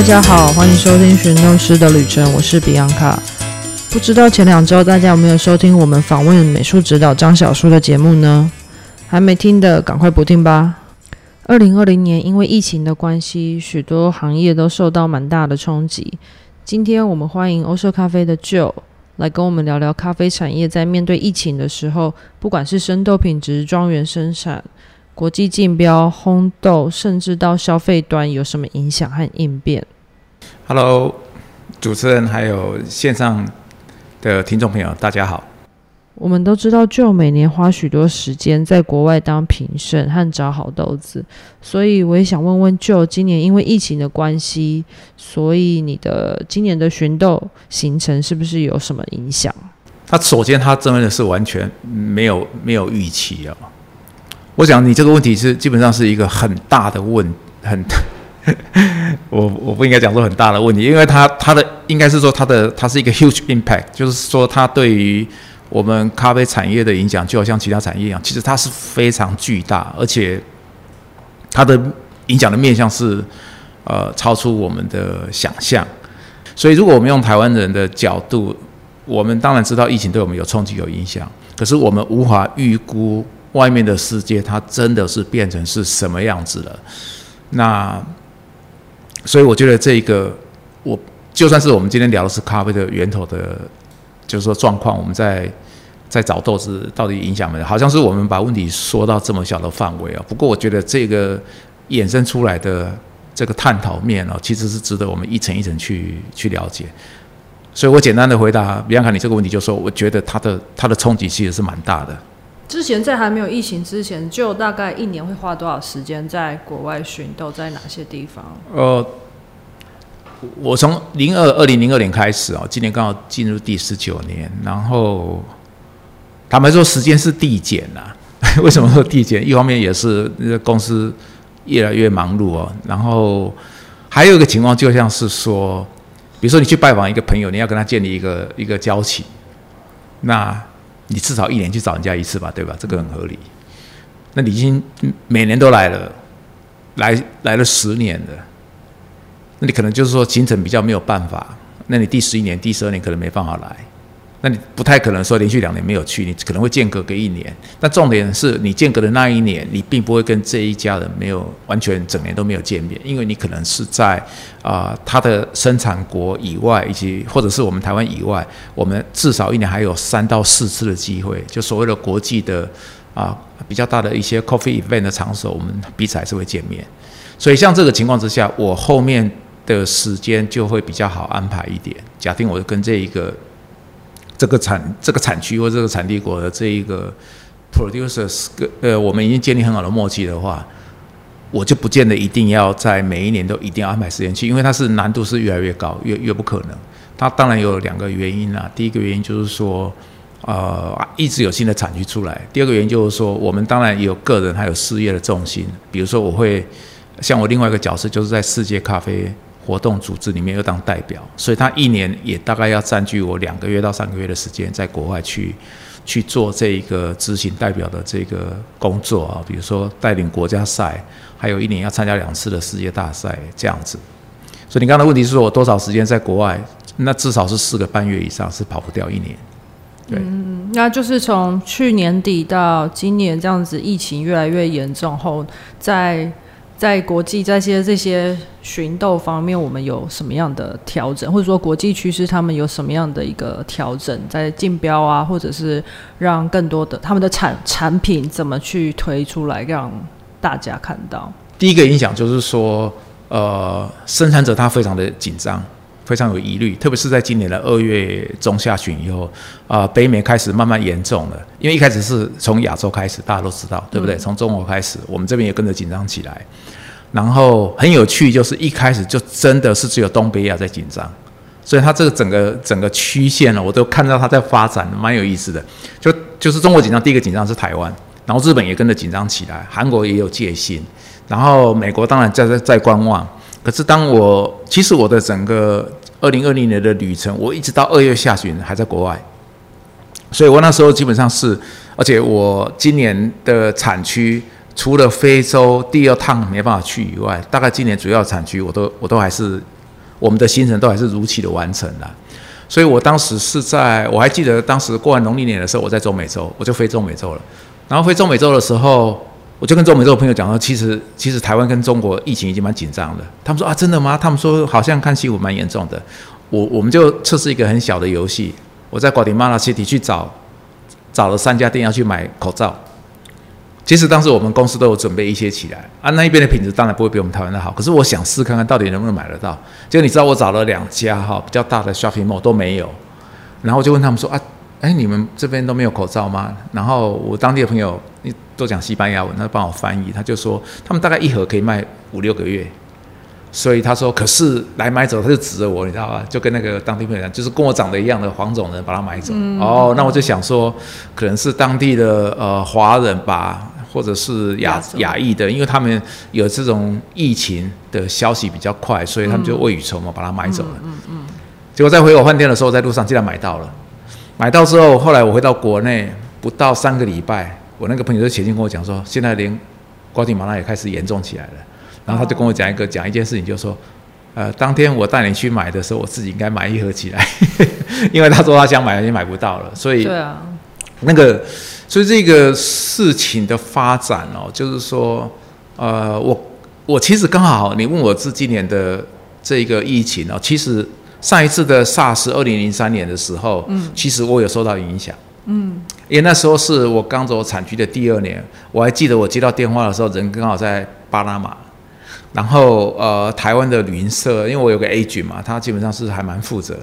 大家好，欢迎收听寻弄师的旅程，我是比安卡。不知道前两周大家有没有收听我们访问美术指导张小叔的节目呢？还没听的，赶快补听吧。二零二零年因为疫情的关系，许多行业都受到蛮大的冲击。今天我们欢迎欧舍咖啡的 Joe 来跟我们聊聊咖啡产业在面对疫情的时候，不管是生豆品质、庄园生产、国际竞标、烘豆，甚至到消费端有什么影响和应变。Hello，主持人还有线上的听众朋友，大家好。我们都知道，Joe 每年花许多时间在国外当评审和找好豆子，所以我也想问问 Joe，今年因为疫情的关系，所以你的今年的寻豆行程是不是有什么影响？他首先他真的是完全没有没有预期啊。我想你这个问题是基本上是一个很大的问，很 我我不应该讲说很大的问题，因为它它的应该是说它的它是一个 huge impact，就是说它对于我们咖啡产业的影响，就好像其他产业一样，其实它是非常巨大，而且它的影响的面向是呃超出我们的想象。所以，如果我们用台湾人的角度，我们当然知道疫情对我们有冲击、有影响，可是我们无法预估外面的世界它真的是变成是什么样子了。那所以我觉得这个，我就算是我们今天聊的是咖啡的源头的，就是说状况，我们在在找豆子到底影响没有？好像是我们把问题说到这么小的范围啊。不过我觉得这个衍生出来的这个探讨面哦，其实是值得我们一层一层去去了解。所以我简单的回答比方看你这个问题，就说我觉得它的它的冲击其实是蛮大的。之前在还没有疫情之前，就大概一年会花多少时间在国外寻豆，在哪些地方？呃，我从零二二零零二年开始啊，今年刚好进入第十九年，然后坦白说时间是递减啦。为什么说递减？一方面也是公司越来越忙碌哦，然后还有一个情况就像是说，比如说你去拜访一个朋友，你要跟他建立一个一个交情，那你至少一年去找人家一次吧，对吧？这个很合理。那你已经每年都来了，来来了十年了。那你可能就是说行程比较没有办法，那你第十一年、第十二年可能没办法来，那你不太可能说连续两年没有去，你可能会间隔个一年。但重点是你间隔的那一年，你并不会跟这一家人没有完全整年都没有见面，因为你可能是在啊、呃、它的生产国以外，以及或者是我们台湾以外，我们至少一年还有三到四次的机会，就所谓的国际的啊比较大的一些 coffee event 的场所，我们彼此还是会见面。所以像这个情况之下，我后面的时间就会比较好安排一点。假定我跟这一个这个产这个产区或这个产地国的这一个 producers，呃，我们已经建立很好的默契的话，我就不见得一定要在每一年都一定要安排时间去，因为它是难度是越来越高，越越不可能。它当然有两个原因啦，第一个原因就是说，呃，一直有新的产区出来；第二个原因就是说，我们当然也有个人还有事业的重心，比如说我会像我另外一个角色，就是在世界咖啡。活动组织里面又当代表，所以他一年也大概要占据我两个月到三个月的时间，在国外去去做这一个执行代表的这个工作啊，比如说带领国家赛，还有一年要参加两次的世界大赛这样子。所以你刚才的问题是说我多少时间在国外？那至少是四个半月以上，是跑不掉一年。对，嗯，那就是从去年底到今年这样子，疫情越来越严重后，在。在国际这些这些寻豆方面，我们有什么样的调整，或者说国际趋势他们有什么样的一个调整，在竞标啊，或者是让更多的他们的产产品怎么去推出来，让大家看到？第一个影响就是说，呃，生产者他非常的紧张。非常有疑虑，特别是在今年的二月中下旬以后，啊、呃，北美开始慢慢严重了。因为一开始是从亚洲开始，大家都知道，对不对？从中国开始，我们这边也跟着紧张起来。然后很有趣，就是一开始就真的是只有东北亚在紧张，所以它这个整个整个曲线呢，我都看到它在发展，蛮有意思的。就就是中国紧张，第一个紧张是台湾，然后日本也跟着紧张起来，韩国也有戒心，然后美国当然在在在观望。可是当我其实我的整个二零二零年的旅程，我一直到二月下旬还在国外，所以我那时候基本上是，而且我今年的产区除了非洲第二趟没办法去以外，大概今年主要产区我都我都还是我们的行程都还是如期的完成了。所以我当时是在，我还记得当时过完农历年的时候，我在中美洲，我就飞中美洲了。然后飞中美洲的时候，我就跟中美洲的朋友讲说，其实其实台湾跟中国疫情已经蛮紧张的。他们说啊，真的吗？他们说好像看新闻蛮严重的。我我们就测试一个很小的游戏，我在瓜迪马拉 City 去找找了三家店要去买口罩。其实当时我们公司都有准备一些起来啊，那一边的品质当然不会比我们台湾的好。可是我想试看看到底能不能买得到。结果你知道我找了两家哈比较大的 shopping mall 都没有，然后就问他们说啊，哎你们这边都没有口罩吗？然后我当地的朋友都讲西班牙文，他帮我翻译，他就说他们大概一盒可以卖五六个月。所以他说，可是来买走，他就指着我，你知道吧？就跟那个当地朋友讲，就是跟我长得一样的黄种人把他买走。哦，那我就想说，可能是当地的呃华人吧。或者是亚亚裔的，因为他们有这种疫情的消息比较快，所以他们就未雨绸缪把它买走了。嗯嗯。结果在回我饭店的时候，在路上竟然买到了。买到之后，后来我回到国内不到三个礼拜，我那个朋友就写信跟我讲说，现在连瓜地马拉也开始严重起来了。然后他就跟我讲一个讲一件事情，就是说，呃，当天我带你去买的时候，我自己应该买一盒起来，因为他说他想买也买不到了，所以对啊，那个。所以这个事情的发展哦，就是说，呃，我我其实刚好你问我是今年的这个疫情哦，其实上一次的 SARS 二零零三年的时候，嗯，其实我有受到影响，嗯，因为那时候是我刚走产区的第二年，我还记得我接到电话的时候，人刚好在巴拿马，然后呃，台湾的旅行社，因为我有个 agent 嘛，他基本上是还蛮负责，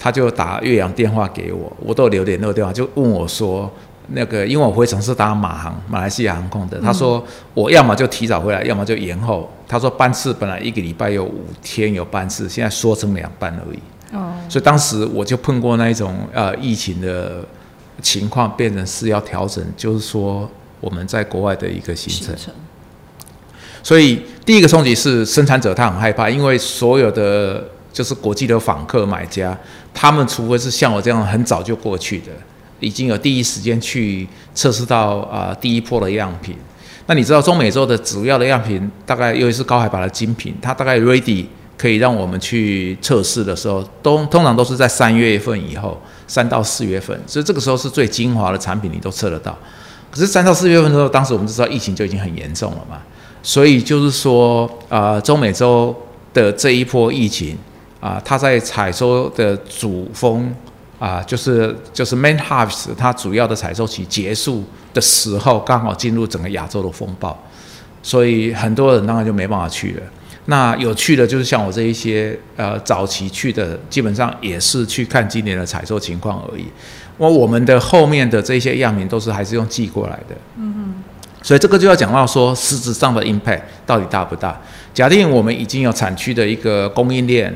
他就打岳阳电话给我，我都留联络电话，就问我说。那个，因为我回程是搭马航，马来西亚航空的。他说我要么就提早回来，要么就延后。他说班次本来一个礼拜有五天有班次，现在缩成两班而已。哦。所以当时我就碰过那一种呃疫情的情况，变成是要调整，就是说我们在国外的一个行程。所以第一个冲击是生产者他很害怕，因为所有的就是国际的访客买家，他们除非是像我这样很早就过去的。已经有第一时间去测试到啊第一波的样品，那你知道中美洲的主要的样品，大概尤其是高海拔的精品，它大概 ready 可以让我们去测试的时候，都通常都是在三月份以后，三到四月份，所以这个时候是最精华的产品，你都测得到。可是三到四月份的时候，当时我们知道疫情就已经很严重了嘛，所以就是说啊，中美洲的这一波疫情啊，它在采收的主峰。啊，就是就是 main harvest，它主要的采收期结束的时候，刚好进入整个亚洲的风暴，所以很多人当然就没办法去了。那有趣的，就是像我这一些呃早期去的，基本上也是去看今年的采收情况而已。我我们的后面的这些样品都是还是用寄过来的。嗯嗯。所以这个就要讲到说，实质上的 impact 到底大不大？假定我们已经有产区的一个供应链。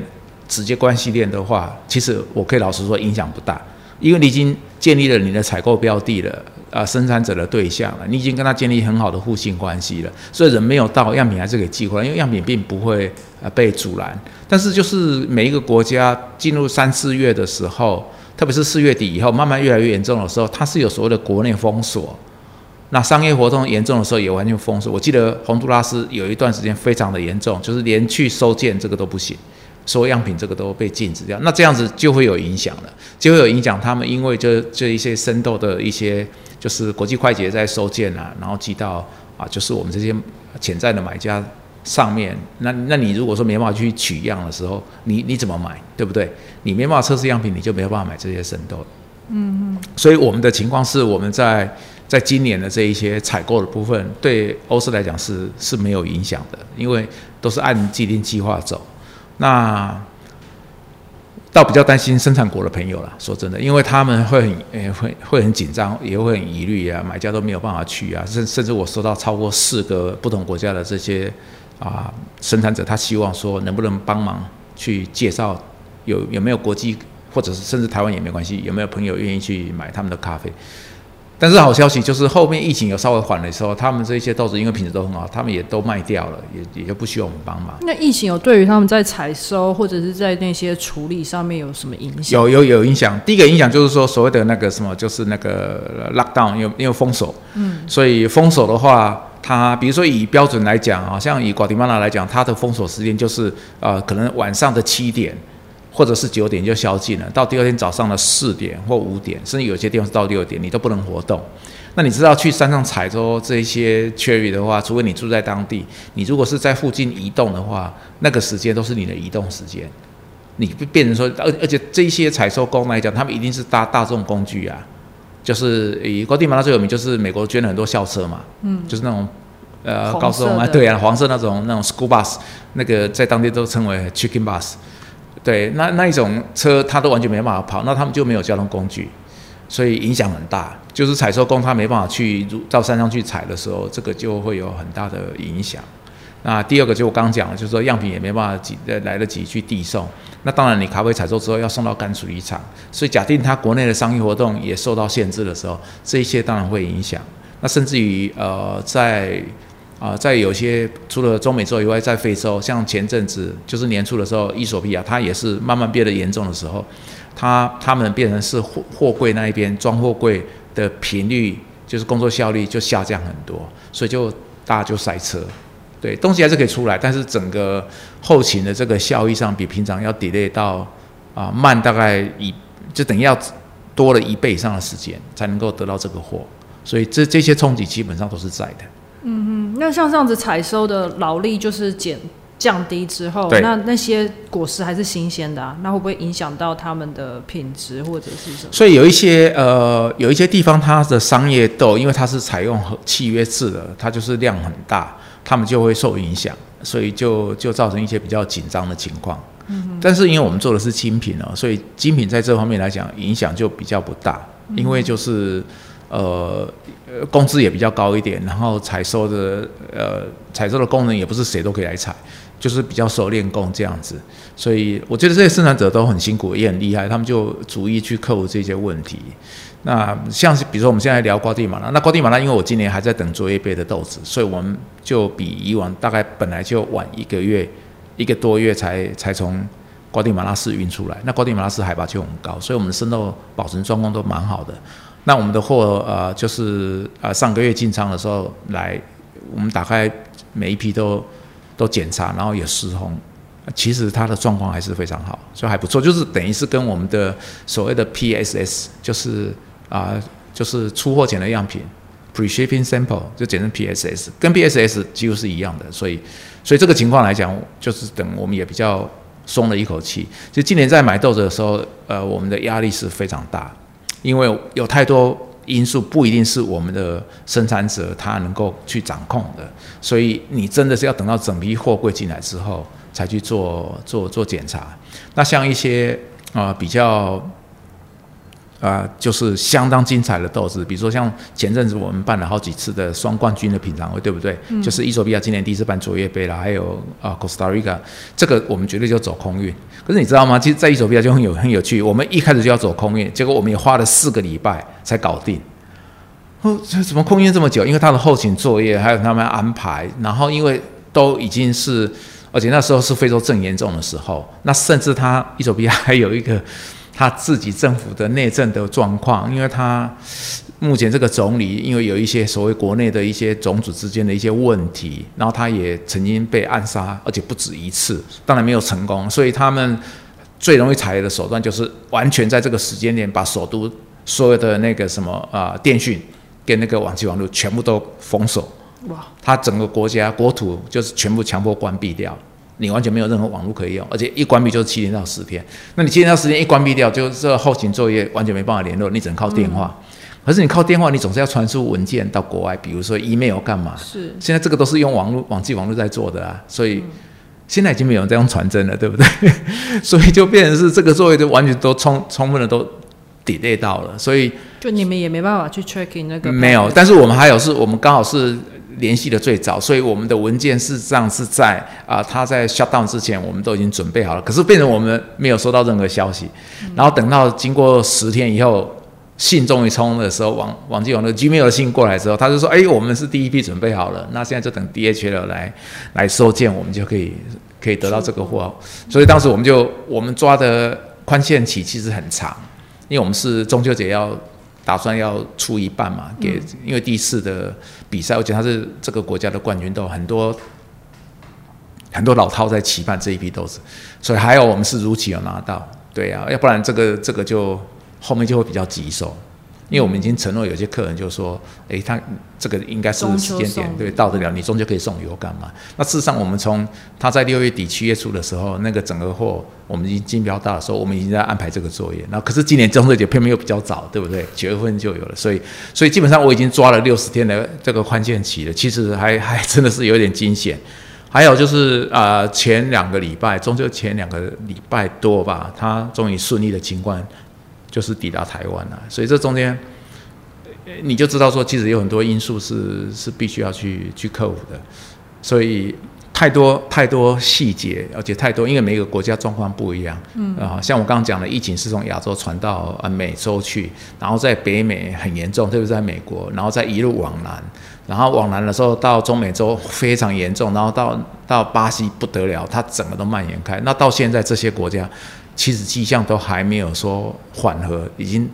直接关系链的话，其实我可以老实说影响不大，因为你已经建立了你的采购标的了，啊，生产者的对象了，你已经跟他建立很好的互信关系了，所以人没有到，样品还是可以寄回来，因为样品并不会呃被阻拦。但是就是每一个国家进入三四月的时候，特别是四月底以后，慢慢越来越严重的时候，它是有所谓的国内封锁，那商业活动严重的时候也完全封锁。我记得洪都拉斯有一段时间非常的严重，就是连去收件这个都不行。收样品这个都被禁止掉，那这样子就会有影响了，就会有影响。他们因为这这一些生豆的一些，就是国际快捷在收件啊，然后寄到啊，就是我们这些潜在的买家上面。那那你如果说没办法去取样的时候，你你怎么买，对不对？你没办法测试样品，你就没有办法买这些生豆。嗯嗯。所以我们的情况是，我们在在今年的这一些采购的部分，对欧式来讲是是没有影响的，因为都是按既定计划走。那倒比较担心生产国的朋友了，说真的，因为他们会很诶会会很紧张，也会很疑虑啊，买家都没有办法去啊，甚甚至我收到超过四个不同国家的这些啊生产者，他希望说能不能帮忙去介绍有有没有国际或者是甚至台湾也没关系，有没有朋友愿意去买他们的咖啡。但是好消息就是后面疫情有稍微缓的时候，他们这些豆子因为品质都很好，他们也都卖掉了，也也就不需要我们帮忙。那疫情有对于他们在采收或者是在那些处理上面有什么影响？有有有影响。第一个影响就是说所谓的那个什么，就是那个 lockdown，因为因为封锁，嗯，所以封锁的话。它比如说以标准来讲啊，像以瓜迪马拉来讲，它的封锁时间就是呃，可能晚上的七点或者是九点就宵禁了，到第二天早上的四点或五点，甚至有些地方是到六点，你都不能活动。那你知道去山上采收这些 cherry 的话，除非你住在当地，你如果是在附近移动的话，那个时间都是你的移动时间。你变成说，而而且这些采收工来讲，他们一定是搭大众工具啊，就是以高地马拉最有名，就是美国捐了很多校车嘛，嗯，就是那种呃高速啊，对啊，黄色那种那种 school bus，那个在当地都称为 chicken bus，对，那那一种车它都完全没办法跑，那他们就没有交通工具。所以影响很大，就是采收工他没办法去到山上去采的时候，这个就会有很大的影响。那第二个就我刚讲了，就是说样品也没办法及来得及去递送。那当然，你咖啡采收之后要送到干处理厂，所以假定它国内的商业活动也受到限制的时候，这一些当然会影响。那甚至于呃，在啊，在有些除了中美洲以外，在非洲，像前阵子就是年初的时候，伊索比亚它也是慢慢变得严重的时候。它他们变成是货货柜那一边装货柜的频率，就是工作效率就下降很多，所以就大家就塞车，对，东西还是可以出来，但是整个后勤的这个效益上比平常要 delay 到啊慢大概一就等于要多了一倍以上的时间才能够得到这个货，所以这这些冲击基本上都是在的。嗯嗯，那像这样子采收的劳力就是减。降低之后，那那些果实还是新鲜的啊，那会不会影响到他们的品质或者是什么？所以有一些呃，有一些地方它的商业豆，因为它是采用契约制的，它就是量很大，他们就会受影响，所以就就造成一些比较紧张的情况。嗯，但是因为我们做的是精品哦，所以精品在这方面来讲影响就比较不大，因为就是呃工资也比较高一点，然后采收的呃采收的工人也不是谁都可以来采。就是比较熟练工这样子，所以我觉得这些生产者都很辛苦，也很厉害，他们就逐一去克服这些问题。那像是比如说我们现在聊瓜地马拉，那瓜地马拉因为我今年还在等卓越杯的豆子，所以我们就比以往大概本来就晚一个月、一个多月才才从瓜地马拉市运出来。那瓜地马拉市海拔就很高，所以我们的生豆保存状况都蛮好的。那我们的货呃就是呃上个月进仓的时候来，我们打开每一批都。都检查，然后也失红，其实它的状况还是非常好，所以还不错。就是等于是跟我们的所谓的 PSS，就是啊，就是出货前的样品，pre-shipping sample 就简称 PSS，跟 PSS 几乎是一样的。所以，所以这个情况来讲，就是等我们也比较松了一口气。就今年在买豆子的时候，呃，我们的压力是非常大，因为有太多。因素不一定是我们的生产者他能够去掌控的，所以你真的是要等到整批货柜进来之后才去做做做检查。那像一些啊比较。啊，就是相当精彩的斗志，比如说像前阵子我们办了好几次的双冠军的品尝会，对不对？嗯。就是伊索比亚今年第一次办卓越杯了，还有啊，Costa Rica，这个我们绝对就走空运。可是你知道吗？其实，在伊索比亚就很有很有趣，我们一开始就要走空运，结果我们也花了四个礼拜才搞定。哦，这怎么空运这么久？因为他的后勤作业还有他们安排，然后因为都已经是，而且那时候是非洲正严重的时候，那甚至他伊索比亚还有一个。他自己政府的内政的状况，因为他目前这个总理，因为有一些所谓国内的一些种子之间的一些问题，然后他也曾经被暗杀，而且不止一次，当然没有成功。所以他们最容易采的手段就是完全在这个时间点把首都所有的那个什么啊电讯跟那个网际网络全部都封锁。哇！他整个国家国土就是全部强迫关闭掉。你完全没有任何网络可以用，而且一关闭就是七天到十天。那你七天到十天一关闭掉，就这后勤作业完全没办法联络，你只能靠电话。可是你靠电话，你总是要传输文件到国外，比如说 email 干嘛？是。现在这个都是用网络、网际网络在做的啊，所以现在已经没有人在用传真了，对不对？所以就变成是这个作业就完全都充充分的都 delay 到了，所以就你们也没办法去 checking 那个。没有，但是我们还有是我们刚好是。联系的最早，所以我们的文件事实上是在啊，他在 shut down 之前，我们都已经准备好了。可是变成我们没有收到任何消息，然后等到经过十天以后，信终于冲的时候，王王继勇的 Gmail 的信过来之后，他就说：“哎，我们是第一批准备好了，那现在就等 DHL 来来收件，我们就可以可以得到这个货。”所以当时我们就我们抓的宽限期其实很长，因为我们是中秋节要。打算要出一半嘛，给因为第一次的比赛，而且他是这个国家的冠军豆，很多很多老饕在期盼这一批豆子，所以还有我们是如期有拿到，对呀，要不然这个这个就后面就会比较棘手。因为我们已经承诺有些客人就说，诶，他这个应该是时间点，对，到得了，你终究可以送油干嘛？那事实上，我们从他在六月底七月初的时候，那个整个货我们已经竞标到的时候，我们已经在安排这个作业。那可是今年中秋节偏偏又比较早，对不对？九月份就有了，所以所以基本上我已经抓了六十天的这个宽限期了。其实还还真的是有点惊险。还有就是啊，前两个礼拜，中秋前两个礼拜多吧，他终于顺利的情况。就是抵达台湾了，所以这中间，你就知道说，其实有很多因素是是必须要去去克服的，所以太多太多细节，而且太多，因为每个国家状况不一样，嗯。啊，像我刚刚讲的，疫情是从亚洲传到啊美洲去，然后在北美很严重，特别是在美国，然后再一路往南，然后往南的时候到中美洲非常严重，然后到到巴西不得了，它整个都蔓延开，那到现在这些国家。其实迹象都还没有说缓和，已经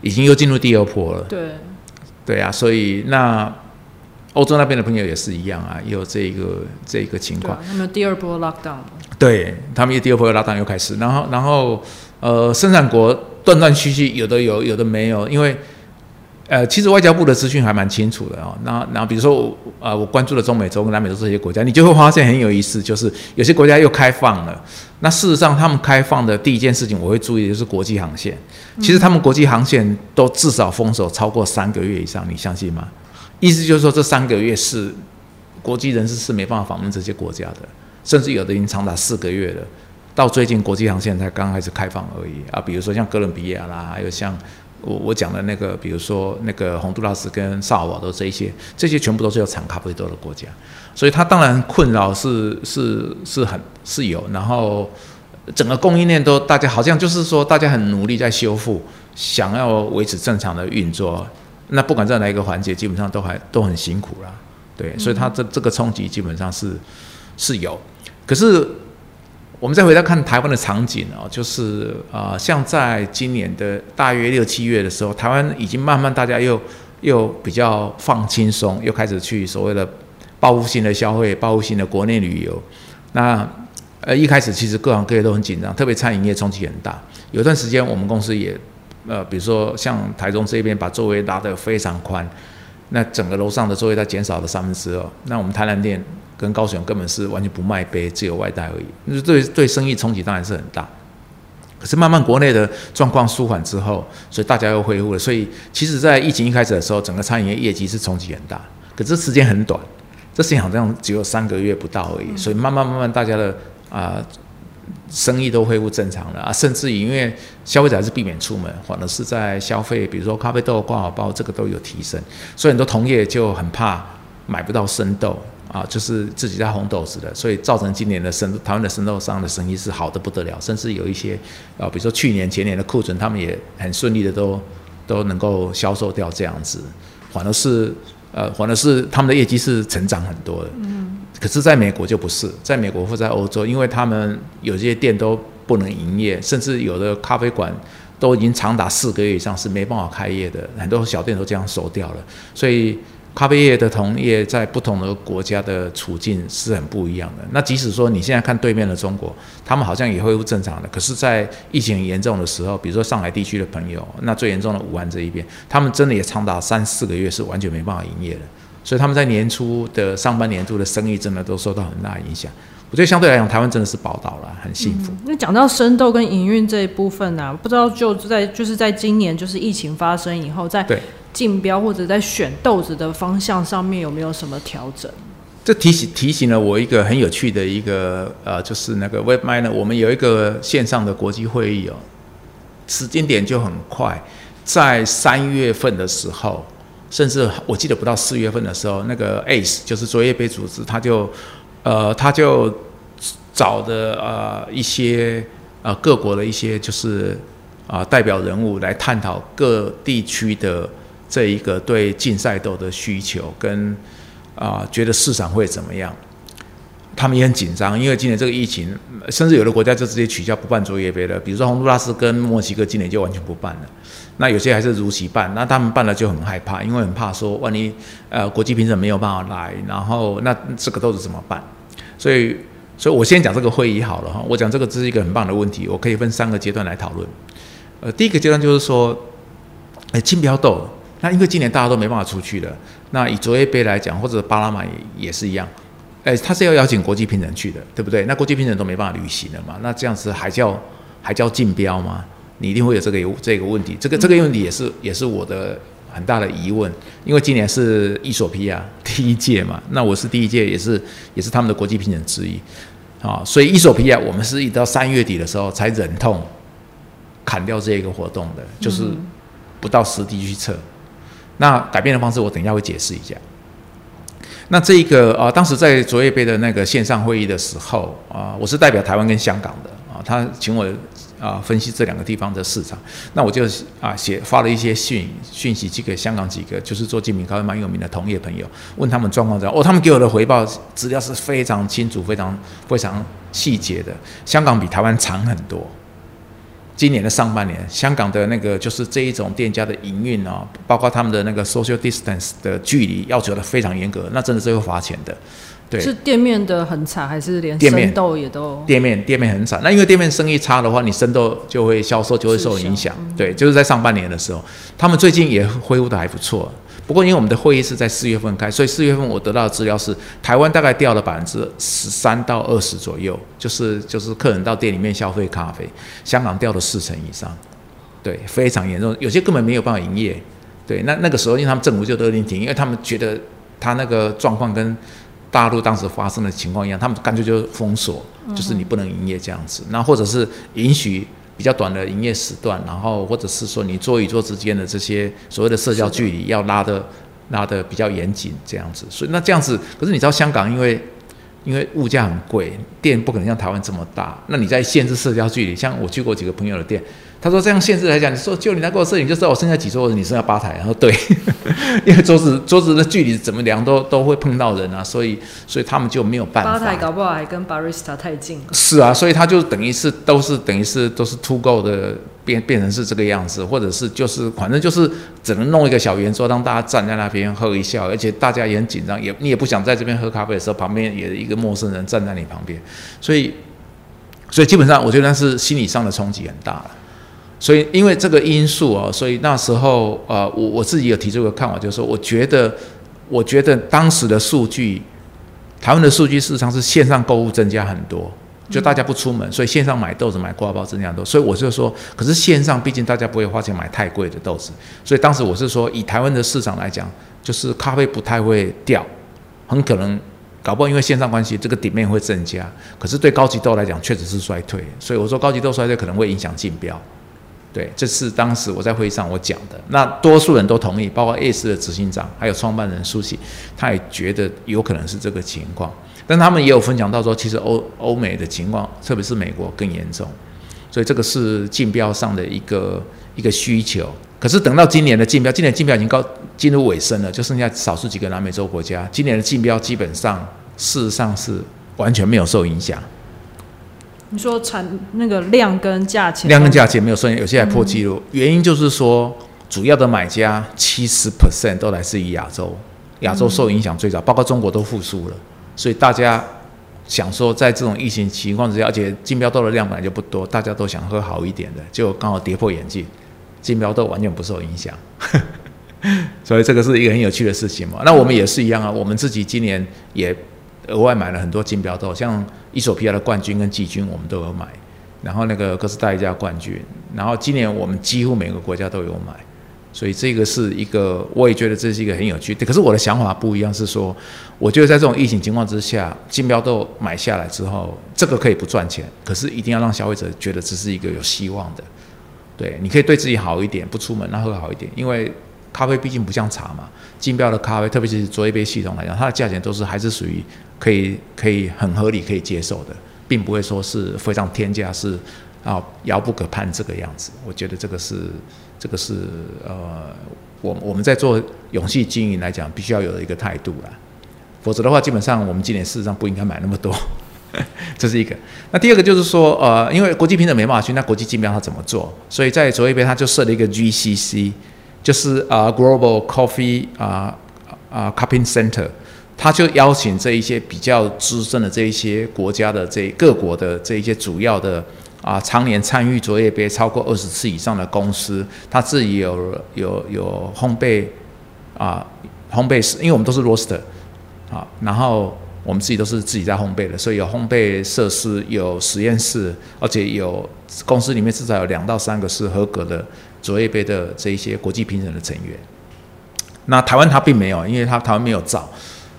已经又进入第二波了。对，对啊，所以那欧洲那边的朋友也是一样啊，也有这个这个情况。他们第二波 lockdown。对他们又第二波 lockdown 又开始，然后然后呃，生产国断断续续，有的有，有的没有，因为。呃，其实外交部的资讯还蛮清楚的哦。那那比如说，呃，我关注了中美洲南美洲这些国家，你就会发现很有意思，就是有些国家又开放了。那事实上，他们开放的第一件事情，我会注意就是国际航线。其实他们国际航线都至少封锁超过三个月以上，你相信吗？意思就是说，这三个月是国际人士是没办法访问这些国家的，甚至有的已经长达四个月了。到最近国际航线才刚开始开放而已啊。比如说像哥伦比亚啦，还有像。我我讲的那个，比如说那个洪都拉斯跟萨尔瓦多这一些，这些全部都是有产咖啡豆的国家，所以它当然困扰是是是很是有，然后整个供应链都大家好像就是说大家很努力在修复，想要维持正常的运作，那不管在哪一个环节，基本上都还都很辛苦啦，对，所以它这这个冲击基本上是是有，可是。我们再回来看台湾的场景哦，就是啊，像在今年的大约六七月的时候，台湾已经慢慢大家又又比较放轻松，又开始去所谓的报复性的消费、报复性的国内旅游。那呃一开始其实各行各业都很紧张，特别餐饮业冲击很大。有段时间我们公司也呃，比如说像台中这边把座位拉得非常宽，那整个楼上的座位它减少了三分之二。那我们台南店。跟高雄根本是完全不卖杯，只有外带而已。那对对生意冲击当然是很大。可是慢慢国内的状况舒缓之后，所以大家又恢复了。所以其实，在疫情一开始的时候，整个餐饮业业绩是冲击很大。可是时间很短，这事情好像只有三个月不到而已。所以慢慢慢慢，大家的啊生意都恢复正常了啊。甚至于因为消费者还是避免出门，反而是在消费，比如说咖啡豆、挂好包，这个都有提升。所以很多同业就很怕买不到生豆。啊，就是自己在红豆子的，所以造成今年的生台湾的生豆商的生意是好的不得了，甚至有一些啊，比如说去年前年的库存，他们也很顺利的都都能够销售掉这样子，反而是呃，反而是他们的业绩是成长很多的。嗯。可是在美国就不是，在美国或在欧洲，因为他们有些店都不能营业，甚至有的咖啡馆都已经长达四个月以上是没办法开业的，很多小店都这样收掉了，所以。咖啡业的同业在不同的国家的处境是很不一样的。那即使说你现在看对面的中国，他们好像也恢复正常的。可是，在疫情很严重的时候，比如说上海地区的朋友，那最严重的武汉这一边，他们真的也长达三四个月是完全没办法营业的。所以他们在年初的上半年度的生意真的都受到很大影响。我觉得相对来讲，台湾真的是宝岛了，很幸福。那讲到生豆跟营运这一部分呢，不知道就在就是在今年就是疫情发生以后，在竞标或者在选豆子的方向上面有没有什么调整？这提醒提醒了我一个很有趣的一个呃，就是那个 Webminer，我们有一个线上的国际会议哦，时间点就很快，在三月份的时候，甚至我记得不到四月份的时候，那个 ACE 就是卓越杯组织，他就呃他就找的呃一些呃各国的一些就是啊代表人物来探讨各地区的。这一个对竞赛豆的需求跟啊，觉得市场会怎么样？他们也很紧张，因为今年这个疫情，甚至有的国家就直接取消不办卓越杯了。比如说洪都拉斯跟墨西哥今年就完全不办了，那有些还是如期办。那他们办了就很害怕，因为很怕说万一呃国际评审没有办法来，然后那这个豆子怎么办？所以，所以我先讲这个会议好了哈。我讲这个这是一个很棒的问题，我可以分三个阶段来讨论。呃，第一个阶段就是说，哎，金标豆，那因为今年大家都没办法出去了，那以卓越杯来讲，或者巴拿马也也是一样。哎，他是要邀请国际评审去的，对不对？那国际评审都没办法履行了嘛？那这样子还叫还叫竞标吗？你一定会有这个这个问题。这个这个问题也是也是我的很大的疑问，因为今年是伊索比亚 第一届嘛，那我是第一届，也是也是他们的国际评审之一啊。所以伊索比亚我们是一直到三月底的时候才忍痛砍掉这个活动的，就是不到实地去测。那改变的方式，我等一下会解释一下。那这一个啊，当时在卓越杯的那个线上会议的时候啊，我是代表台湾跟香港的啊，他请我啊分析这两个地方的市场，那我就啊写发了一些讯讯息寄给香港几个就是做精品咖啡蛮有名的同业朋友，问他们状况怎样。哦，他们给我的回报资料是非常清楚、非常非常细节的，香港比台湾长很多。今年的上半年，香港的那个就是这一种店家的营运啊，包括他们的那个 social distance 的距离要求的非常严格，那真的是会罚钱的。对，是店面的很惨，还是连生豆也都？店面店面很惨，那因为店面生意差的话，你生豆就会销售就会受影响。对，就是在上半年的时候，他们最近也恢复的还不错。不过，因为我们的会议是在四月份开，所以四月份我得到的资料是，台湾大概掉了百分之十三到二十左右，就是就是客人到店里面消费咖啡，香港掉了四成以上，对，非常严重，有些根本没有办法营业，对，那那个时候因为他们政府就勒令停，因为他们觉得他那个状况跟大陆当时发生的情况一样，他们干脆就封锁，就是你不能营业这样子，那或者是允许。比较短的营业时段，然后或者是说你桌与桌之间的这些所谓的社交距离要拉的拉的比较严谨，这样子。所以那这样子，可是你知道香港因为因为物价很贵，店不可能像台湾这么大，那你在限制社交距离，像我去过几个朋友的店。他说：“这样限制来讲，你说就你来给我摄影，就知道我剩下几桌，你剩下八台。然后对，因为桌子桌子的距离怎么量都都会碰到人啊，所以所以他们就没有办法。八台搞不好还跟 barista 太近了。是啊，所以他就等于是都是等于是都是 to go 的变变成是这个样子，或者是就是反正就是只能弄一个小圆桌，让大家站在那边喝一笑，而且大家也很紧张，也你也不想在这边喝咖啡的时候，旁边也一个陌生人站在你旁边，所以所以基本上我觉得那是心理上的冲击很大了。”所以，因为这个因素啊，所以那时候，呃，我我自己有提出一个看法，就是说，我觉得，我觉得当时的数据，台湾的数据事实上是线上购物增加很多，就大家不出门，所以线上买豆子、买挂包增加多。所以我就说，可是线上毕竟大家不会花钱买太贵的豆子，所以当时我是说，以台湾的市场来讲，就是咖啡不太会掉，很可能搞不好因为线上关系，这个底面会增加。可是对高级豆来讲，确实是衰退。所以我说，高级豆衰退可能会影响竞标。对，这是当时我在会议上我讲的，那多数人都同意，包括 A 市的执行长还有创办人苏喜，他也觉得有可能是这个情况，但他们也有分享到说，其实欧欧美的情况，特别是美国更严重，所以这个是竞标上的一个一个需求。可是等到今年的竞标，今年竞标已经高进入尾声了，就剩下少数几个南美洲国家，今年的竞标基本上事实上是完全没有受影响。你说产那个量跟价钱，量跟价钱没有算，有些还破纪录。原因就是说，主要的买家七十 percent 都来自于亚洲，亚洲受影响最早，包括中国都复苏了。所以大家想说，在这种疫情情况之下，而且金标豆的量本来就不多，大家都想喝好一点的，就刚好跌破眼镜，金标豆完全不受影响。所以这个是一个很有趣的事情嘛。那我们也是一样啊，我们自己今年也。额外买了很多金标豆，像伊索比亚的冠军跟季军，我们都有买。然后那个哥斯达黎加冠军，然后今年我们几乎每个国家都有买。所以这个是一个，我也觉得这是一个很有趣。可是我的想法不一样，是说，我觉得在这种疫情情况之下，金标豆买下来之后，这个可以不赚钱，可是一定要让消费者觉得这是一个有希望的。对，你可以对自己好一点，不出门那会好一点，因为。咖啡毕竟不像茶嘛，金标的咖啡，特别是卓一杯系统来讲，它的价钱都是还是属于可以可以很合理可以接受的，并不会说是非常天价，是啊遥不可攀这个样子。我觉得这个是这个是呃，我我们在做勇气经营来讲，必须要有的一个态度啦。否则的话，基本上我们今年事实上不应该买那么多。这是一个。那第二个就是说，呃，因为国际评审没办法去，那国际竞标它怎么做？所以在卓越杯，它就设了一个 GCC，就是啊 Global Coffee 啊啊 Cupping Center，他就邀请这一些比较资深的这一些国家的这各国的这一些主要的啊常年参与卓越杯超过二十次以上的公司，他自己有有有烘焙啊烘焙室，因为我们都是 roaster 啊，然后。我们自己都是自己在烘焙的，所以有烘焙设施，有实验室，而且有公司里面至少有两到三个是合格的卓越杯的这一些国际评审的成员。那台湾他并没有，因为他台湾没有找，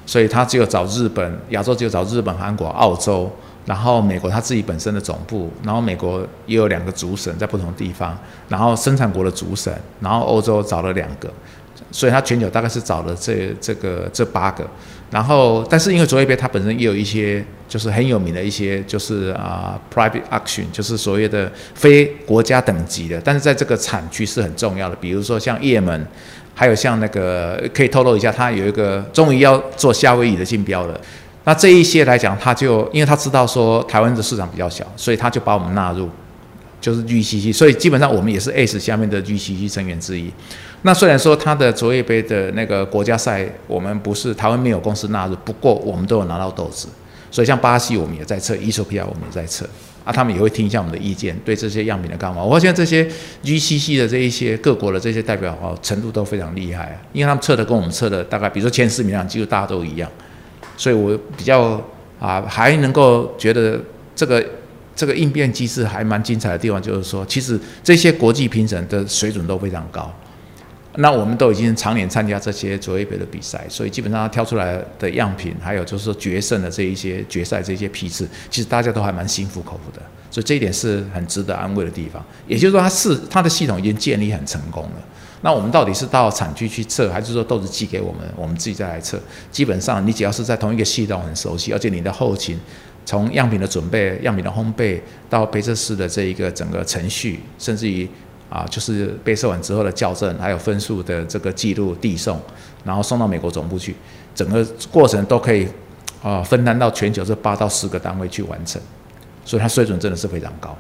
所以他只有找日本，亚洲只有找日本、韩国、澳洲，然后美国他自己本身的总部，然后美国也有两个主审在不同地方，然后生产国的主审，然后欧洲找了两个，所以它全球大概是找了这这个这八个。然后，但是因为卓越杯它本身也有一些就是很有名的一些就是啊 private auction，就是所谓的非国家等级的，但是在这个产区是很重要的。比如说像也门，还有像那个可以透露一下，它有一个终于要做夏威夷的竞标了。那这一些来讲，他就因为他知道说台湾的市场比较小，所以他就把我们纳入就是 GCC，所以基本上我们也是 S 下面的 GCC 成员之一。那虽然说他的卓越杯的那个国家赛，我们不是台湾没有公司纳入，不过我们都有拿到豆子，所以像巴西我们也在测，伊索比亚我们也在测，啊，他们也会听一下我们的意见，对这些样品的看法。我发现这些 GCC 的这一些各国的这些代表哦，程度都非常厉害，因为他们测的跟我们测的大概，比如说前四名量，几乎大家都一样，所以我比较啊还能够觉得这个这个应变机制还蛮精彩的地方，就是说其实这些国际评审的水准都非常高。那我们都已经常年参加这些卓越杯的比赛，所以基本上挑出来的样品，还有就是说决胜的这一些决赛这些批次，其实大家都还蛮心服口服的，所以这一点是很值得安慰的地方。也就是说，它是它的系统已经建立很成功了。那我们到底是到产区去测，还是说豆子寄给我们，我们自己再来测？基本上，你只要是在同一个系统很熟悉，而且你的后勤，从样品的准备、样品的烘焙到杯测试的这一个整个程序，甚至于。啊，就是被测完之后的校正，还有分数的这个记录递送，然后送到美国总部去，整个过程都可以啊分担到全球这八到十个单位去完成，所以它水准真的是非常高。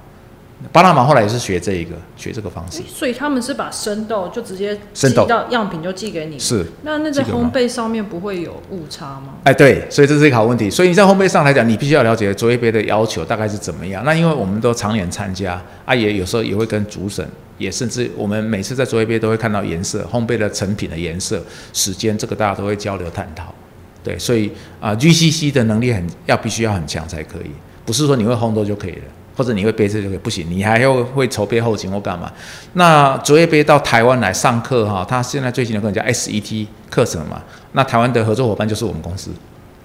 巴拿马后来也是学这一个，学这个方式。所以他们是把生豆就直接寄到样品就寄给你，是。那那在烘焙上面不会有误差吗？哎，对，所以这是一个好问题。所以你在烘焙上来讲，你必须要了解卓越杯的要求大概是怎么样。那因为我们都常年参加，啊，也有时候也会跟主审，也甚至我们每次在卓越杯都会看到颜色，烘焙的成品的颜色、时间，这个大家都会交流探讨。对，所以啊，GCC 的能力很要必须要很强才可以，不是说你会烘豆就可以了。或者你会背这个不行，你还要会筹备后勤或干嘛？那卓越杯到台湾来上课哈，他现在最近的课叫 SET 课程嘛。那台湾的合作伙伴就是我们公司，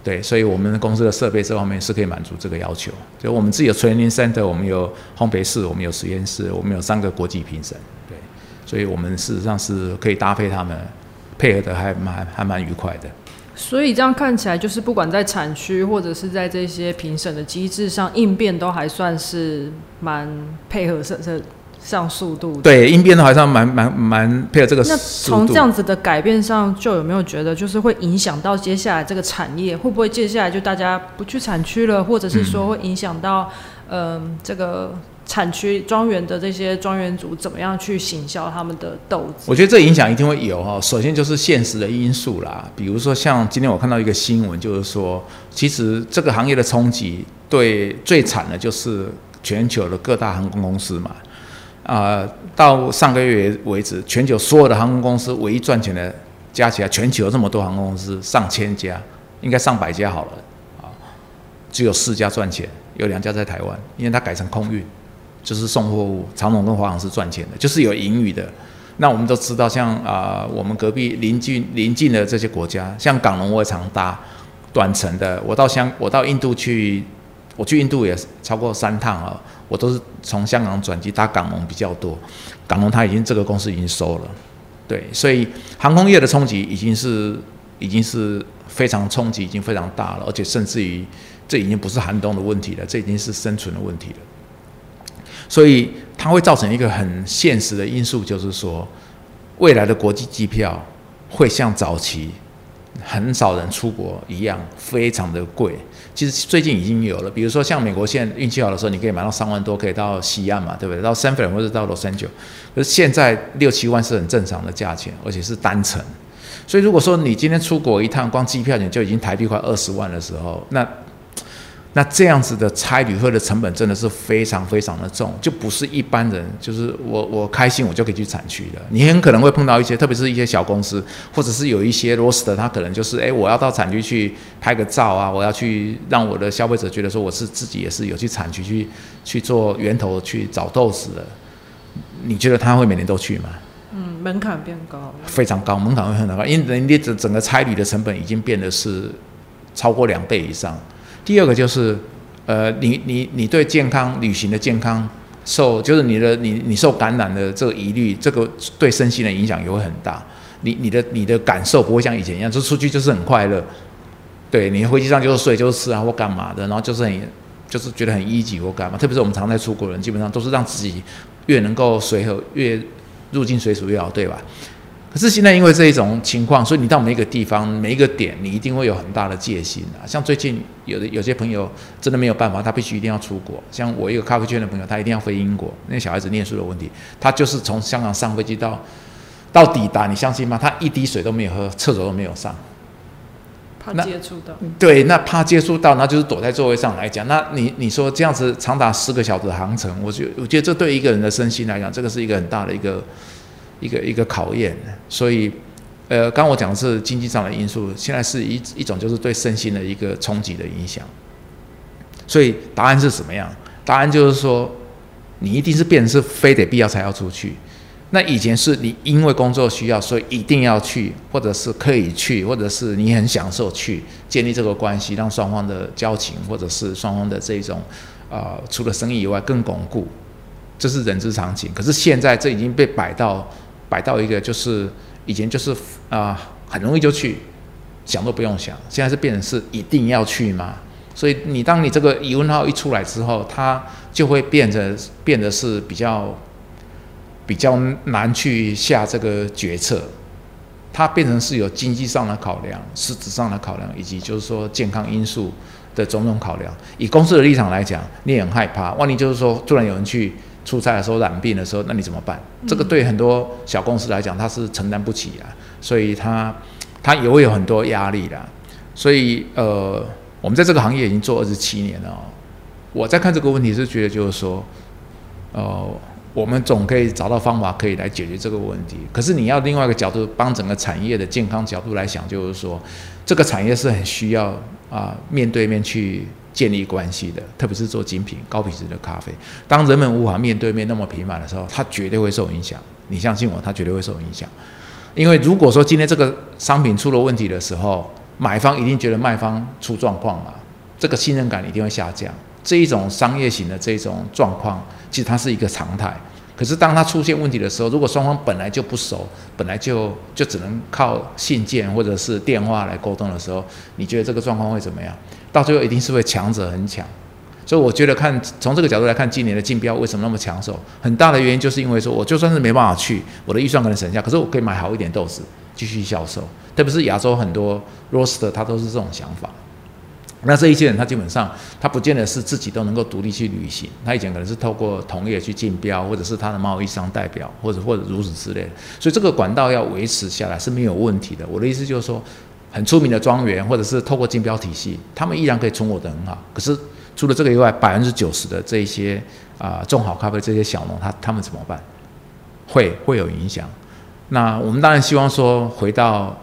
对，所以我们公司的设备这方面是可以满足这个要求。就我们自己有 training center，我们有烘焙室，我们有实验室，我们有三个国际评审，对，所以我们事实上是可以搭配他们，配合的还蛮还蛮愉快的。所以这样看起来，就是不管在产区或者是在这些评审的机制上，应变都还算是蛮配合上上速度。对，应变都还算蛮蛮蛮配合这个。那从这样子的改变上，就有没有觉得就是会影响到接下来这个产业？会不会接下来就大家不去产区了，或者是说会影响到嗯这个？产区庄园的这些庄园主怎么样去行销他们的豆子？我觉得这影响一定会有哈。首先就是现实的因素啦，比如说像今天我看到一个新闻，就是说，其实这个行业的冲击对最惨的就是全球的各大航空公司嘛。啊，到上个月为止，全球所有的航空公司唯一赚钱的加起来，全球这么多航空公司上千家，应该上百家好了啊，只有四家赚钱，有两家在台湾，因为它改成空运。就是送货物，长龙跟华航是赚钱的，就是有盈余的。那我们都知道，像啊，我们隔壁邻近邻近的这些国家，像港龙我也常搭短程的。我到香，我到印度去，我去印度也超过三趟啊。我都是从香港转机搭港龙比较多。港龙它已经这个公司已经收了，对，所以航空业的冲击已经是已经是非常冲击，已经非常大了，而且甚至于这已经不是寒冬的问题了，这已经是生存的问题了。所以它会造成一个很现实的因素，就是说，未来的国际机票会像早期很少人出国一样，非常的贵。其实最近已经有了，比如说像美国现在运气好的时候，你可以买到三万多，可以到西岸嘛，对不对？到三藩或者到洛杉矶，可是现在六七万是很正常的价钱，而且是单程。所以如果说你今天出国一趟，光机票钱就已经台币快二十万的时候，那那这样子的差旅费的成本真的是非常非常的重，就不是一般人，就是我我开心我就可以去产区的。你很可能会碰到一些，特别是一些小公司，或者是有一些 roster，他可能就是，哎，我要到产区去拍个照啊，我要去让我的消费者觉得说我是自己也是有去产区去去做源头去找豆子的。你觉得他会每年都去吗？嗯，门槛变高，非常高，门槛会很高，因为人家整整个差旅的成本已经变得是超过两倍以上。第二个就是，呃，你你你对健康旅行的健康受，就是你的你你受感染的这个疑虑，这个对身心的影响也会很大。你你的你的感受不会像以前一样，就出去就是很快乐，对你飞机上就是睡就是吃啊或干嘛的，然后就是很就是觉得很一级或干嘛。特别是我们常在出国人，基本上都是让自己越能够随和越入境随俗越好，对吧？可是现在因为这一种情况，所以你到每一个地方、每一个点，你一定会有很大的戒心啊。像最近有的有些朋友真的没有办法，他必须一定要出国。像我一个咖啡圈的朋友，他一定要飞英国，那小孩子念书的问题，他就是从香港上飞机到到抵达，你相信吗？他一滴水都没有喝，厕所都没有上，怕接触到。对，那怕接触到，那就是躲在座位上来讲。那你你说这样子长达十个小时的航程，我觉我觉得这对一个人的身心来讲，这个是一个很大的一个。一个一个考验，所以，呃，刚我讲的是经济上的因素，现在是一一种就是对身心的一个冲击的影响。所以答案是什么样？答案就是说，你一定是变成是非得必要才要出去。那以前是你因为工作需要，所以一定要去，或者是可以去，或者是你很享受去建立这个关系，让双方的交情，或者是双方的这种啊，除了生意以外更巩固，这是人之常情。可是现在这已经被摆到。摆到一个就是以前就是啊很容易就去想都不用想，现在是变成是一定要去吗？所以你当你这个疑问号一出来之后，它就会变成变得是比较比较难去下这个决策，它变成是有经济上的考量、实质上的考量，以及就是说健康因素的种种考量。以公司的立场来讲，你也很害怕，万一就是说突然有人去。出差的时候染病的时候，那你怎么办？这个对很多小公司来讲，他是承担不起啊，所以他他也会有很多压力的。所以呃，我们在这个行业已经做二十七年了。我在看这个问题是觉得就是说，呃，我们总可以找到方法可以来解决这个问题。可是你要另外一个角度帮整个产业的健康角度来想，就是说这个产业是很需要啊面对面去。建立关系的，特别是做精品、高品质的咖啡。当人们无法面对面那么频繁的时候，它绝对会受影响。你相信我，它绝对会受影响。因为如果说今天这个商品出了问题的时候，买方一定觉得卖方出状况了，这个信任感一定会下降。这一种商业型的这种状况，其实它是一个常态。可是当它出现问题的时候，如果双方本来就不熟，本来就就只能靠信件或者是电话来沟通的时候，你觉得这个状况会怎么样？到最后一定是会强者很强，所以我觉得看从这个角度来看，今年的竞标为什么那么抢手？很大的原因就是因为说，我就算是没办法去，我的预算可能省下，可是我可以买好一点豆子继续销售。特别是亚洲很多 roaster，他都是这种想法。那这一些人他基本上他不见得是自己都能够独立去旅行，他以前可能是透过同业去竞标，或者是他的贸易商代表，或者或者如此之类的。所以这个管道要维持下来是没有问题的。我的意思就是说。很出名的庄园，或者是透过竞标体系，他们依然可以存活得很好。可是除了这个以外，百分之九十的这些啊种好咖啡这些小农，他他们怎么办？会会有影响。那我们当然希望说回到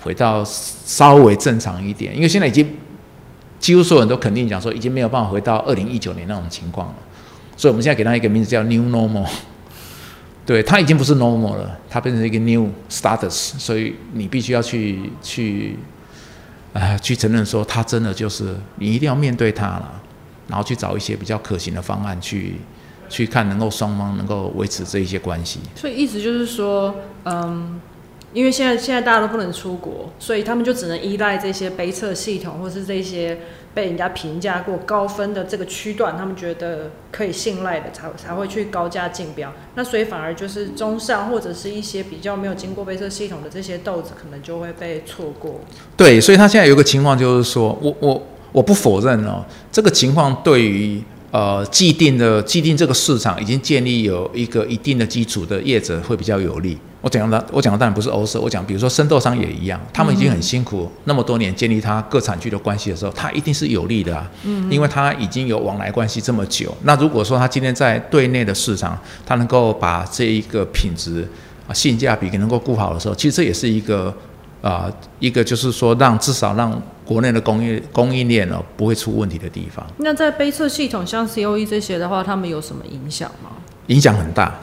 回到稍微正常一点，因为现在已经几乎所有人都肯定讲说，已经没有办法回到二零一九年那种情况了。所以我们现在给他一个名字叫 New Normal。对，他已经不是 normal 了，他变成一个 new status，所以你必须要去去，啊，去承认说他真的就是你一定要面对他了，然后去找一些比较可行的方案去去看能够双方能够维持这一些关系。所以意思就是说，嗯，因为现在现在大家都不能出国，所以他们就只能依赖这些杯测系统或是这些被人家评价过高分的这个区段，他们觉得可以信赖的，才才会去高价竞标。那所以反而就是中上或者是一些比较没有经过杯测系统的这些豆子，可能就会被错过。对，所以他现在有个情况就是说，我我我不否认哦，这个情况对于。呃，既定的既定这个市场已经建立有一个一定的基础的业者会比较有利。我讲的，我讲的当然不是欧式，我讲比如说生豆商也一样，他们已经很辛苦那么多年建立他各产区的关系的时候，他一定是有利的啊。嗯，因为他已经有往来关系这么久。那如果说他今天在对内的市场，他能够把这一个品质啊性价比给能够顾好的时候，其实这也是一个。啊，一个就是说，让至少让国内的供应供应链哦不会出问题的地方。那在杯测系统像 COE 这些的话，他们有什么影响吗？影响很大，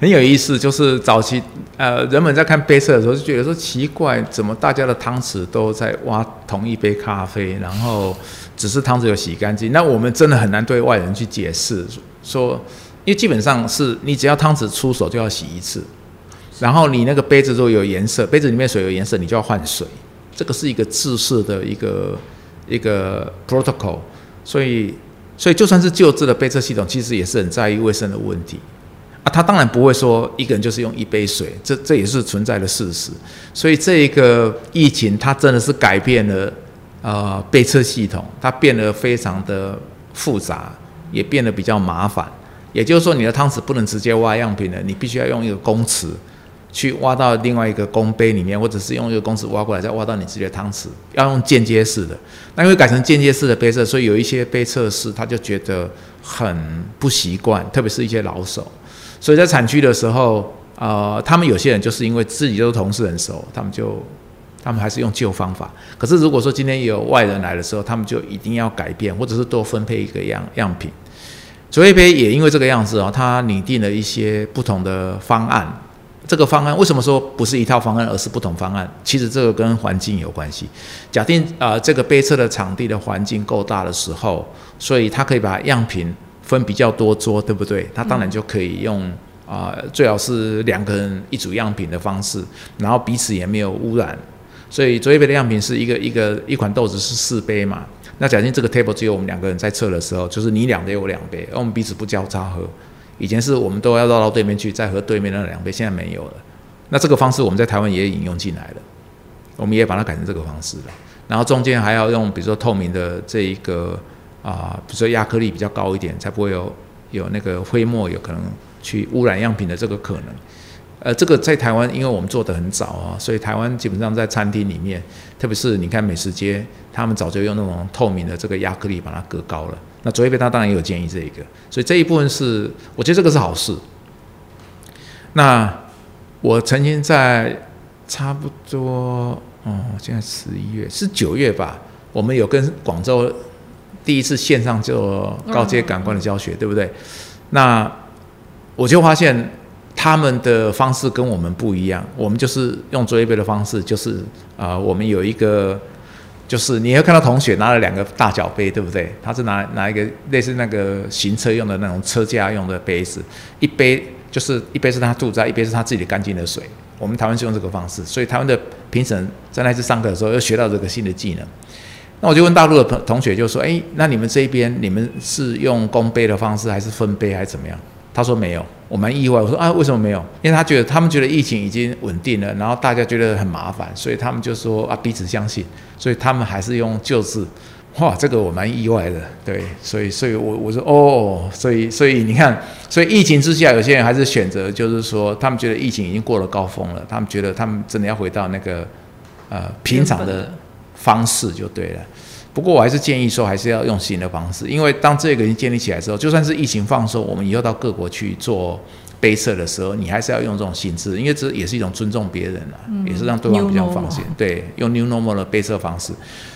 很有意思。就是早期呃，人们在看杯测的时候就觉得说奇怪，怎么大家的汤匙都在挖同一杯咖啡，然后只是汤匙有洗干净。那我们真的很难对外人去解释说，因为基本上是你只要汤匙出手就要洗一次。然后你那个杯子如果有颜色，杯子里面水有颜色，你就要换水。这个是一个制式的一个一个 protocol，所以所以就算是旧制的杯测系统，其实也是很在意卫生的问题啊。他当然不会说一个人就是用一杯水，这这也是存在的事实。所以这一个疫情，它真的是改变了呃杯测系统，它变得非常的复杂，也变得比较麻烦。也就是说，你的汤匙不能直接挖样品了，你必须要用一个公匙。去挖到另外一个公杯里面，或者是用一个公匙挖过来，再挖到你自己的汤匙，要用间接式的。那因为改成间接式的杯测，所以有一些杯测试他就觉得很不习惯，特别是一些老手。所以在产区的时候，呃，他们有些人就是因为自己都同事很熟，他们就他们还是用旧方法。可是如果说今天有外人来的时候，他们就一定要改变，或者是多分配一个样样品。卓越杯也因为这个样子啊，他拟定了一些不同的方案。这个方案为什么说不是一套方案，而是不同方案？其实这个跟环境有关系。假定啊，这个杯测的场地的环境够大的时候，所以它可以把样品分比较多桌，对不对？它当然就可以用啊，最好是两个人一组样品的方式，然后彼此也没有污染。所以卓越杯的样品是一个一个一款豆子是四杯嘛？那假定这个 table 只有我们两个人在测的时候，就是你两杯我两杯，而我们彼此不交叉喝。以前是我们都要绕到对面去，再和对面那两杯，现在没有了。那这个方式我们在台湾也引用进来了，我们也把它改成这个方式了。然后中间还要用，比如说透明的这一个啊，比如说亚克力比较高一点，才不会有有那个灰沫有可能去污染样品的这个可能。呃，这个在台湾，因为我们做的很早啊，所以台湾基本上在餐厅里面，特别是你看美食街，他们早就用那种透明的这个亚克力把它隔高了。那卓越杯他当然也有建议这一个，所以这一部分是我觉得这个是好事。那我曾经在差不多哦，现在十一月是九月吧，我们有跟广州第一次线上做高阶感官的教学，对不对？那我就发现他们的方式跟我们不一样，我们就是用作业杯的方式，就是啊，我们有一个。就是你会看到同学拿了两个大脚杯，对不对？他是拿拿一个类似那个行车用的那种车架用的杯子，一杯就是一杯是他住在，一杯是他自己的干净的水。我们台湾是用这个方式，所以台湾的评审在那次上课的时候又学到这个新的技能。那我就问大陆的同同学，就说：哎，那你们这边你们是用公杯的方式，还是分杯，还是怎么样？他说没有，我蛮意外。我说啊，为什么没有？因为他觉得他们觉得疫情已经稳定了，然后大家觉得很麻烦，所以他们就说啊，彼此相信，所以他们还是用旧字。哇，这个我蛮意外的。对，所以所以我我说哦，所以所以你看，所以疫情之下，有些人还是选择，就是说他们觉得疫情已经过了高峰了，他们觉得他们真的要回到那个呃平常的方式就对了。不过我还是建议说，还是要用新的方式，因为当这个已经建立起来之后，就算是疫情放松，我们以后到各国去做杯测的时候，你还是要用这种形式，因为这也是一种尊重别人啊，也是让对方比较放心。对，用 New Normal 的杯测方式。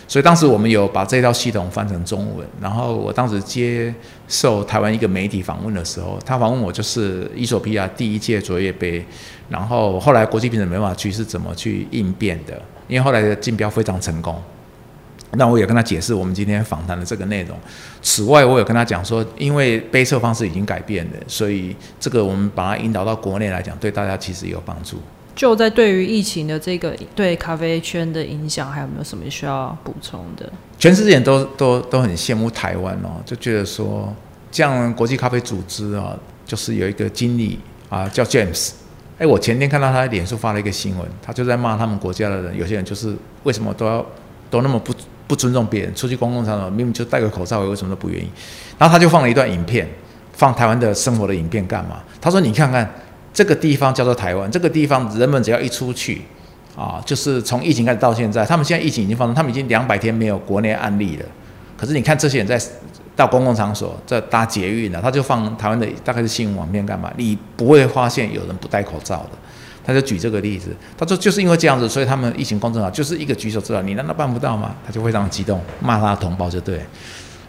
所以当时我们有把这套系统翻成中文，然后我当时接受台湾一个媒体访问的时候，他访问我就是伊索比亚第一届卓越杯，然后后来国际评审没办法去是怎么去应变的，因为后来的竞标非常成功。那我也跟他解释我们今天访谈的这个内容。此外，我有跟他讲说，因为杯测方式已经改变了，所以这个我们把它引导到国内来讲，对大家其实也有帮助。就在对于疫情的这个对咖啡圈的影响，还有没有什么需要补充的？全世界都都都很羡慕台湾哦，就觉得说，这样国际咖啡组织啊，就是有一个经理啊叫 James，哎，我前天看到他脸书发了一个新闻，他就在骂他们国家的人，有些人就是为什么都要都那么不不尊重别人，出去公共场所明明就戴个口罩，为什么都不愿意？然后他就放了一段影片，放台湾的生活的影片干嘛？他说你看看。这个地方叫做台湾，这个地方人们只要一出去，啊，就是从疫情开始到现在，他们现在疫情已经发生，他们已经两百天没有国内案例了。可是你看这些人在到公共场所在搭捷运了，他就放台湾的大概是新闻网片干嘛？你不会发现有人不戴口罩的。他就举这个例子，他说就是因为这样子，所以他们疫情控制好，就是一个举手之劳，你难道办不到吗？他就非常激动，骂他的同胞就对。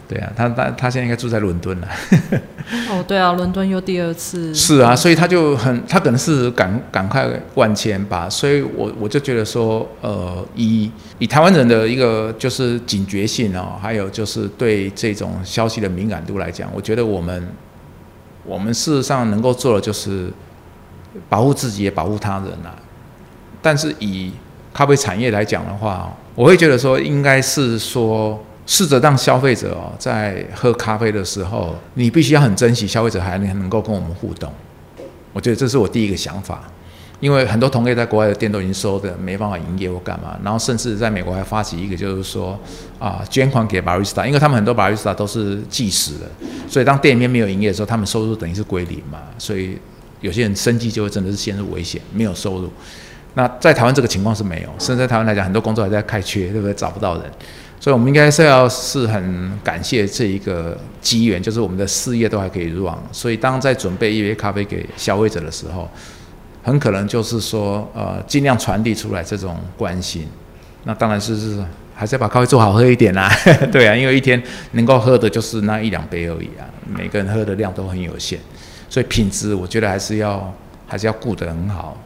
对啊，他他他现在应该住在伦敦了。哦，对啊，伦敦又第二次。是啊，所以他就很，他可能是赶赶快万千吧。所以我我就觉得说，呃，以以台湾人的一个就是警觉性哦，还有就是对这种消息的敏感度来讲，我觉得我们我们事实上能够做的就是保护自己也保护他人啊。但是以咖啡产业来讲的话，我会觉得说，应该是说。试着让消费者哦，在喝咖啡的时候，你必须要很珍惜消费者还能能够跟我们互动。我觉得这是我第一个想法，因为很多同业在国外的店都已经收的没办法营业或干嘛，然后甚至在美国还发起一个，就是说啊，捐款给 barista，因为他们很多 barista 都是计时的，所以当店里面没有营业的时候，他们收入等于是归零嘛，所以有些人生计就会真的是陷入危险，没有收入。那在台湾这个情况是没有，甚至在台湾来讲，很多工作还在开缺，对不对？找不到人。所以，我们应该是要是很感谢这一个机缘，就是我们的事业都还可以入网。所以，当在准备一杯咖啡给消费者的时候，很可能就是说，呃，尽量传递出来这种关心。那当然是是还是要把咖啡做好喝一点啦。对啊，因为一天能够喝的就是那一两杯而已啊，每个人喝的量都很有限。所以，品质我觉得还是要还是要顾得很好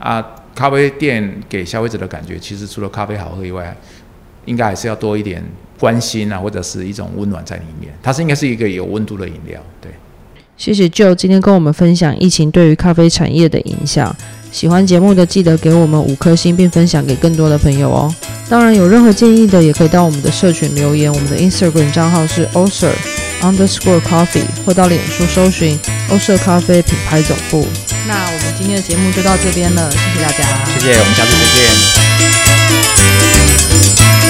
啊。咖啡店给消费者的感觉，其实除了咖啡好喝以外，应该还是要多一点关心啊，或者是一种温暖在里面。它是应该是一个有温度的饮料。对，谢谢 Joe 今天跟我们分享疫情对于咖啡产业的影响。喜欢节目的记得给我们五颗星，并分享给更多的朋友哦。当然，有任何建议的也可以到我们的社群留言。我们的 Instagram 账号是 Oser Underscore Coffee，或到脸书搜寻欧舍咖啡品牌总部。那我们今天的节目就到这边了，谢谢大家，谢谢，我们下次再见。